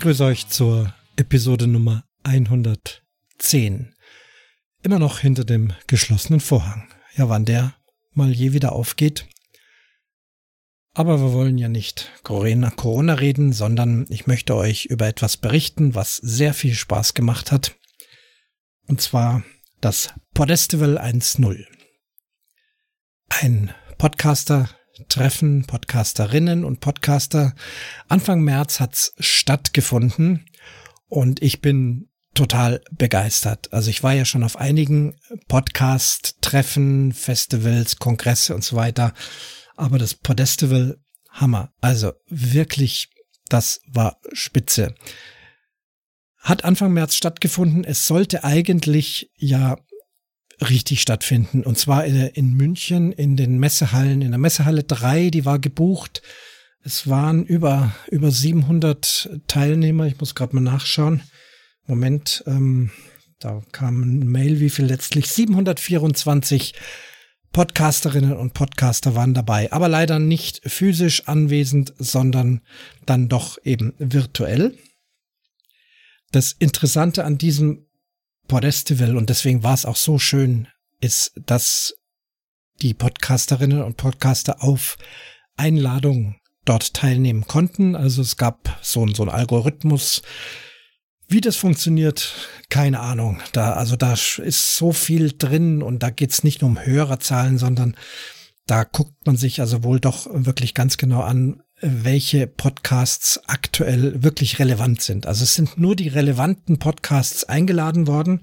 Grüße euch zur Episode Nummer 110. Immer noch hinter dem geschlossenen Vorhang. Ja, wann der mal je wieder aufgeht. Aber wir wollen ja nicht Corona reden, sondern ich möchte euch über etwas berichten, was sehr viel Spaß gemacht hat. Und zwar das Podestival 1.0. Ein Podcaster-Treffen, Podcasterinnen und Podcaster. Anfang März hat's stattgefunden und ich bin total begeistert. Also ich war ja schon auf einigen Podcast-Treffen, Festivals, Kongresse und so weiter. Aber das Podestival, Hammer. Also wirklich, das war spitze. Hat Anfang März stattgefunden. Es sollte eigentlich ja richtig stattfinden. Und zwar in, in München in den Messehallen, in der Messehalle 3, die war gebucht. Es waren über, über 700 Teilnehmer. Ich muss gerade mal nachschauen. Moment, ähm, da kam ein Mail, wie viel letztlich? 724 Podcasterinnen und Podcaster waren dabei, aber leider nicht physisch anwesend, sondern dann doch eben virtuell. Das Interessante an diesem Podestival, und deswegen war es auch so schön, ist, dass die Podcasterinnen und Podcaster auf Einladung dort teilnehmen konnten. Also es gab so, so einen Algorithmus, wie das funktioniert, keine Ahnung. Da, also da ist so viel drin und da geht's nicht nur um Hörerzahlen, sondern da guckt man sich also wohl doch wirklich ganz genau an, welche Podcasts aktuell wirklich relevant sind. Also es sind nur die relevanten Podcasts eingeladen worden,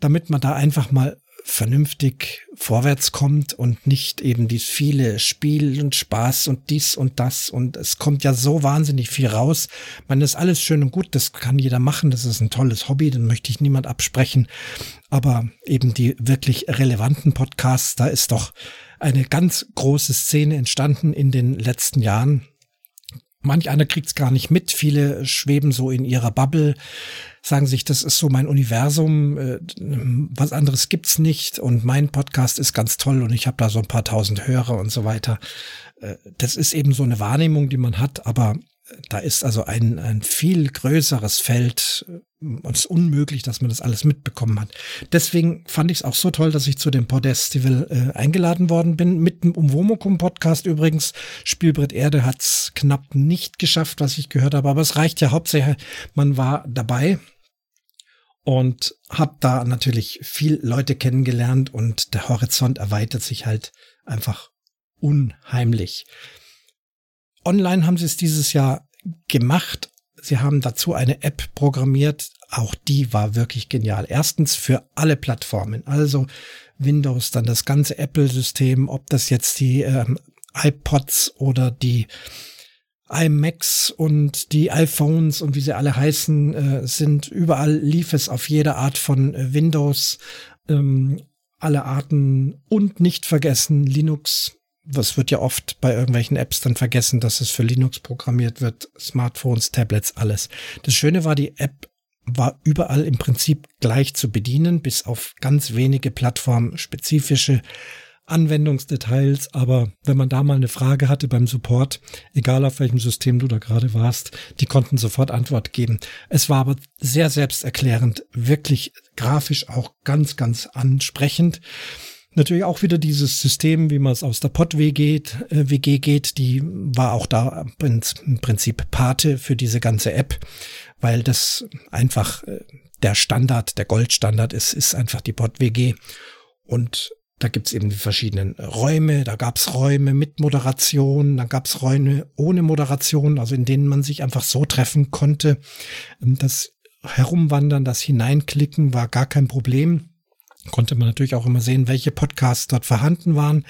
damit man da einfach mal vernünftig vorwärts kommt und nicht eben dies viele Spiel und Spaß und dies und das und es kommt ja so wahnsinnig viel raus. Man ist alles schön und gut, das kann jeder machen, das ist ein tolles Hobby, dann möchte ich niemand absprechen. Aber eben die wirklich relevanten Podcasts, da ist doch eine ganz große Szene entstanden in den letzten Jahren Manch einer kriegt es gar nicht mit. Viele schweben so in ihrer Bubble, sagen sich, das ist so mein Universum, äh, was anderes gibt's nicht und mein Podcast ist ganz toll und ich habe da so ein paar tausend Hörer und so weiter. Äh, das ist eben so eine Wahrnehmung, die man hat, aber da ist also ein, ein viel größeres Feld und es ist unmöglich, dass man das alles mitbekommen hat. Deswegen fand ich es auch so toll, dass ich zu dem Podestival äh, eingeladen worden bin. Mit dem Umwomukum Podcast übrigens. Spielbrett Erde hat es knapp nicht geschafft, was ich gehört habe, aber es reicht ja hauptsächlich, man war dabei und habe da natürlich viel Leute kennengelernt und der Horizont erweitert sich halt einfach unheimlich. Online haben sie es dieses Jahr gemacht. Sie haben dazu eine App programmiert. Auch die war wirklich genial. Erstens für alle Plattformen. Also Windows, dann das ganze Apple-System, ob das jetzt die ähm, iPods oder die iMacs und die iPhones und wie sie alle heißen, äh, sind überall lief es auf jede Art von äh, Windows, ähm, alle Arten und nicht vergessen Linux was wird ja oft bei irgendwelchen Apps dann vergessen, dass es für Linux programmiert wird, Smartphones, Tablets, alles. Das Schöne war, die App war überall im Prinzip gleich zu bedienen, bis auf ganz wenige plattformspezifische Anwendungsdetails, aber wenn man da mal eine Frage hatte beim Support, egal auf welchem System du da gerade warst, die konnten sofort Antwort geben. Es war aber sehr selbsterklärend, wirklich grafisch auch ganz, ganz ansprechend. Natürlich auch wieder dieses System, wie man es aus der Pod-WG geht, äh, WG geht, die war auch da im Prinzip Pate für diese ganze App, weil das einfach äh, der Standard, der Goldstandard ist, ist einfach die Pod-WG. Und da gibt's eben die verschiedenen Räume, da gab's Räume mit Moderation, da gab's Räume ohne Moderation, also in denen man sich einfach so treffen konnte. Das Herumwandern, das Hineinklicken war gar kein Problem konnte man natürlich auch immer sehen, welche Podcasts dort vorhanden waren.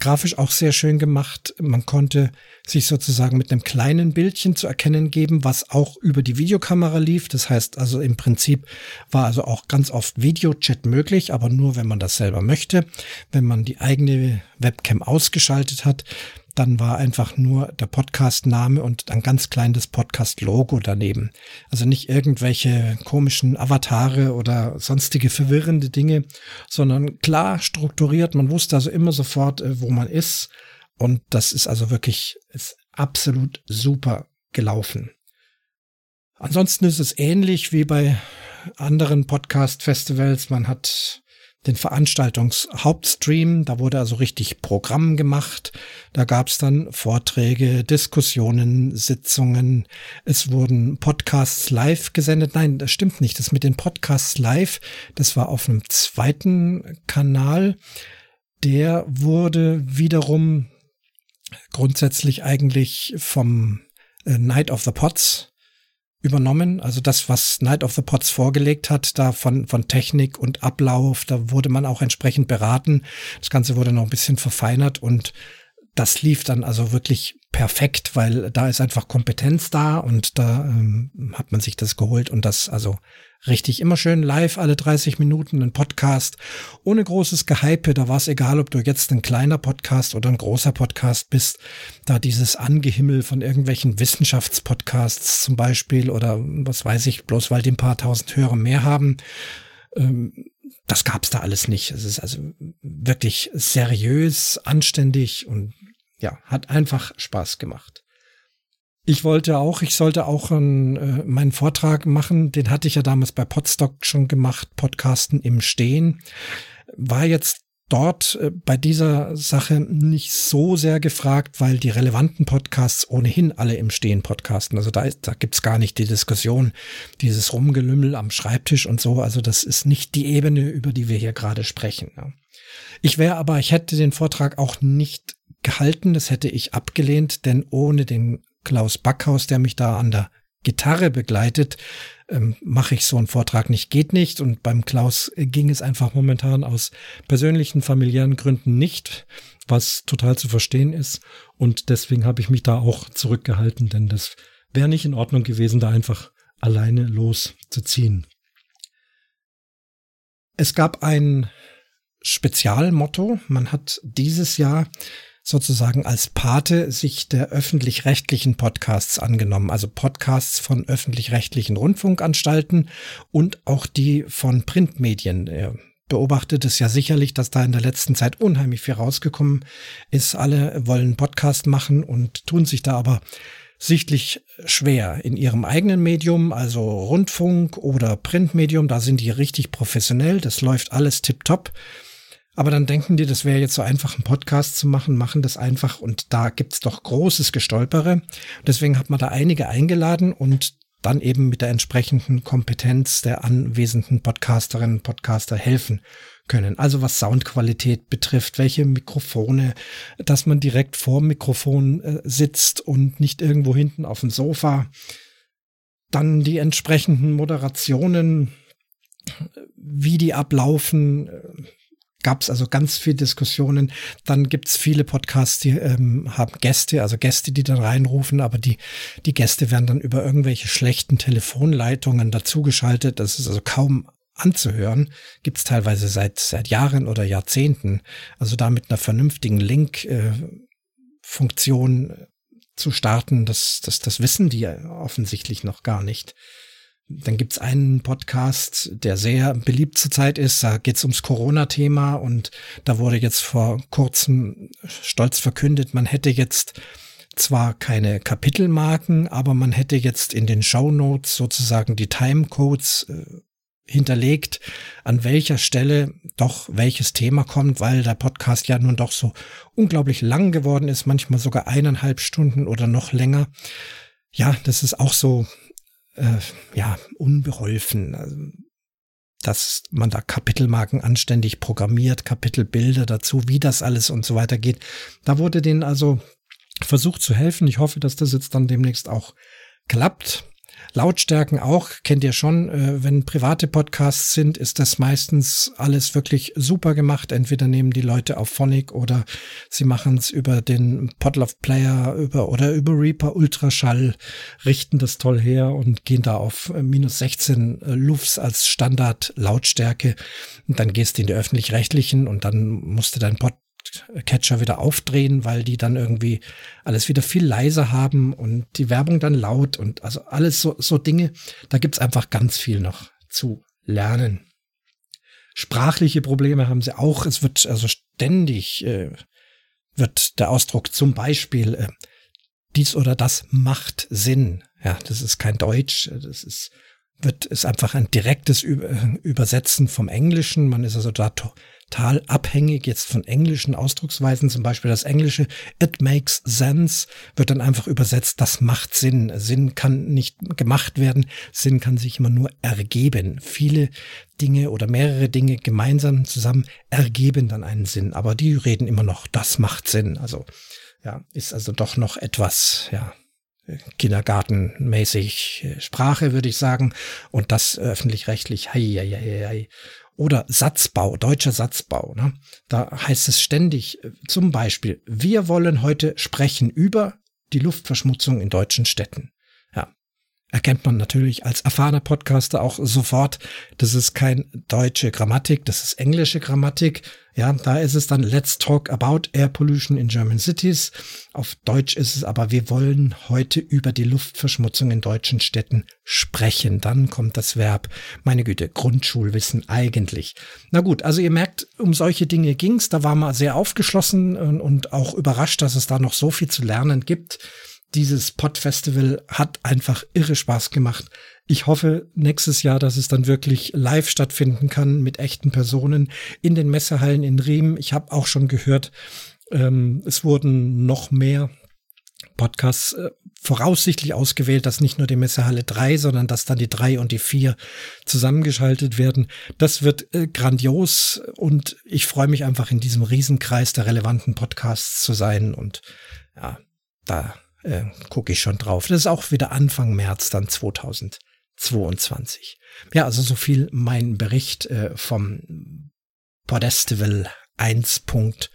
Grafisch auch sehr schön gemacht. Man konnte sich sozusagen mit einem kleinen Bildchen zu erkennen geben, was auch über die Videokamera lief. Das heißt also im Prinzip war also auch ganz oft Videochat möglich, aber nur wenn man das selber möchte. Wenn man die eigene Webcam ausgeschaltet hat, dann war einfach nur der Podcast-Name und ein ganz kleines Podcast-Logo daneben. Also nicht irgendwelche komischen Avatare oder sonstige verwirrende Dinge, sondern klar strukturiert. Man wusste also immer sofort, äh, wo man ist. Und das ist also wirklich ist absolut super gelaufen. Ansonsten ist es ähnlich wie bei anderen Podcast-Festivals. Man hat den Veranstaltungshauptstream. Da wurde also richtig Programm gemacht. Da gab es dann Vorträge, Diskussionen, Sitzungen. Es wurden Podcasts live gesendet. Nein, das stimmt nicht. Das mit den Podcasts live, das war auf einem zweiten Kanal. Der wurde wiederum grundsätzlich eigentlich vom äh, Night of the Pots übernommen. Also das, was Night of the Pots vorgelegt hat, da von, von Technik und Ablauf, da wurde man auch entsprechend beraten. Das Ganze wurde noch ein bisschen verfeinert und das lief dann also wirklich perfekt, weil da ist einfach Kompetenz da und da ähm, hat man sich das geholt und das also richtig immer schön live alle 30 Minuten ein Podcast ohne großes Gehype. Da war es egal, ob du jetzt ein kleiner Podcast oder ein großer Podcast bist. Da dieses Angehimmel von irgendwelchen Wissenschaftspodcasts zum Beispiel oder was weiß ich, bloß weil die ein paar tausend Hörer mehr haben. Ähm, das gab's da alles nicht. Es ist also wirklich seriös, anständig und ja, hat einfach Spaß gemacht. Ich wollte auch, ich sollte auch einen, äh, meinen Vortrag machen, den hatte ich ja damals bei Podstock schon gemacht, Podcasten im Stehen. War jetzt dort äh, bei dieser Sache nicht so sehr gefragt, weil die relevanten Podcasts ohnehin alle im Stehen podcasten. Also da, ist, da gibt's gar nicht die Diskussion, dieses Rumgelümmel am Schreibtisch und so. Also das ist nicht die Ebene, über die wir hier gerade sprechen. Ich wäre aber, ich hätte den Vortrag auch nicht gehalten, das hätte ich abgelehnt, denn ohne den Klaus Backhaus, der mich da an der Gitarre begleitet, ähm, mache ich so einen Vortrag nicht, geht nicht. Und beim Klaus ging es einfach momentan aus persönlichen, familiären Gründen nicht, was total zu verstehen ist. Und deswegen habe ich mich da auch zurückgehalten, denn das wäre nicht in Ordnung gewesen, da einfach alleine loszuziehen. Es gab ein Spezialmotto. Man hat dieses Jahr sozusagen als Pate sich der öffentlich-rechtlichen Podcasts angenommen, also Podcasts von öffentlich-rechtlichen Rundfunkanstalten und auch die von Printmedien. Er beobachtet es ja sicherlich, dass da in der letzten Zeit unheimlich viel rausgekommen ist. Alle wollen Podcast machen und tun sich da aber sichtlich schwer in ihrem eigenen Medium, also Rundfunk oder Printmedium, da sind die richtig professionell, das läuft alles tipptopp. Aber dann denken die, das wäre jetzt so einfach, einen Podcast zu machen, machen das einfach und da gibt's doch großes Gestolpere. Deswegen hat man da einige eingeladen und dann eben mit der entsprechenden Kompetenz der anwesenden Podcasterinnen und Podcaster helfen können. Also was Soundqualität betrifft, welche Mikrofone, dass man direkt vor Mikrofon äh, sitzt und nicht irgendwo hinten auf dem Sofa. Dann die entsprechenden Moderationen, wie die ablaufen, äh, gab es also ganz viele Diskussionen. Dann gibt es viele Podcasts, die ähm, haben Gäste, also Gäste, die dann reinrufen, aber die, die Gäste werden dann über irgendwelche schlechten Telefonleitungen dazugeschaltet. Das ist also kaum anzuhören. Gibt es teilweise seit, seit Jahren oder Jahrzehnten. Also da mit einer vernünftigen Link-Funktion äh, zu starten, das, das, das wissen die offensichtlich noch gar nicht. Dann gibt's einen Podcast, der sehr beliebt zurzeit ist. Da geht's ums Corona-Thema und da wurde jetzt vor kurzem stolz verkündet, man hätte jetzt zwar keine Kapitelmarken, aber man hätte jetzt in den Show Notes sozusagen die Timecodes äh, hinterlegt, an welcher Stelle doch welches Thema kommt, weil der Podcast ja nun doch so unglaublich lang geworden ist, manchmal sogar eineinhalb Stunden oder noch länger. Ja, das ist auch so äh, ja, unbeholfen. Also, dass man da Kapitelmarken anständig programmiert, Kapitelbilder dazu, wie das alles und so weiter geht. Da wurde denen also versucht zu helfen. Ich hoffe, dass das jetzt dann demnächst auch klappt. Lautstärken auch, kennt ihr schon, äh, wenn private Podcasts sind, ist das meistens alles wirklich super gemacht. Entweder nehmen die Leute auf Phonic oder sie machen es über den Podlove Player über, oder über Reaper Ultraschall, richten das toll her und gehen da auf äh, minus 16 äh, Lufs als Standard Lautstärke. Und dann gehst du in die öffentlich-rechtlichen und dann musst du dein Pod Catcher wieder aufdrehen, weil die dann irgendwie alles wieder viel leiser haben und die Werbung dann laut und also alles so, so Dinge. Da gibt's einfach ganz viel noch zu lernen. Sprachliche Probleme haben sie auch. Es wird also ständig äh, wird der Ausdruck zum Beispiel äh, dies oder das macht Sinn Ja, das ist kein Deutsch, das ist wird ist einfach ein direktes Übersetzen vom Englischen. Man ist also da total abhängig jetzt von englischen Ausdrucksweisen. Zum Beispiel das Englische It makes sense wird dann einfach übersetzt. Das macht Sinn. Sinn kann nicht gemacht werden. Sinn kann sich immer nur ergeben. Viele Dinge oder mehrere Dinge gemeinsam zusammen ergeben dann einen Sinn. Aber die reden immer noch. Das macht Sinn. Also ja, ist also doch noch etwas ja kindergartenmäßig äh, Sprache, würde ich sagen. Und das öffentlich-rechtlich. Hei, hei, hei, hei. Oder Satzbau, deutscher Satzbau. Ne? Da heißt es ständig, äh, zum Beispiel, wir wollen heute sprechen über die Luftverschmutzung in deutschen Städten erkennt man natürlich als erfahrener Podcaster auch sofort, das ist kein deutsche Grammatik, das ist englische Grammatik. Ja, da ist es dann Let's talk about air pollution in German cities. Auf Deutsch ist es aber, wir wollen heute über die Luftverschmutzung in deutschen Städten sprechen. Dann kommt das Verb, meine Güte, Grundschulwissen eigentlich. Na gut, also ihr merkt, um solche Dinge ging's. Da war man sehr aufgeschlossen und auch überrascht, dass es da noch so viel zu lernen gibt dieses Pod-Festival hat einfach irre Spaß gemacht. Ich hoffe nächstes Jahr, dass es dann wirklich live stattfinden kann mit echten Personen in den Messehallen in Riem. Ich habe auch schon gehört, ähm, es wurden noch mehr Podcasts äh, voraussichtlich ausgewählt, dass nicht nur die Messehalle 3, sondern dass dann die 3 und die 4 zusammengeschaltet werden. Das wird äh, grandios und ich freue mich einfach in diesem Riesenkreis der relevanten Podcasts zu sein und ja, da äh, gucke ich schon drauf. Das ist auch wieder Anfang März dann 2022. Ja, also so viel mein Bericht äh, vom Podestival 1.0.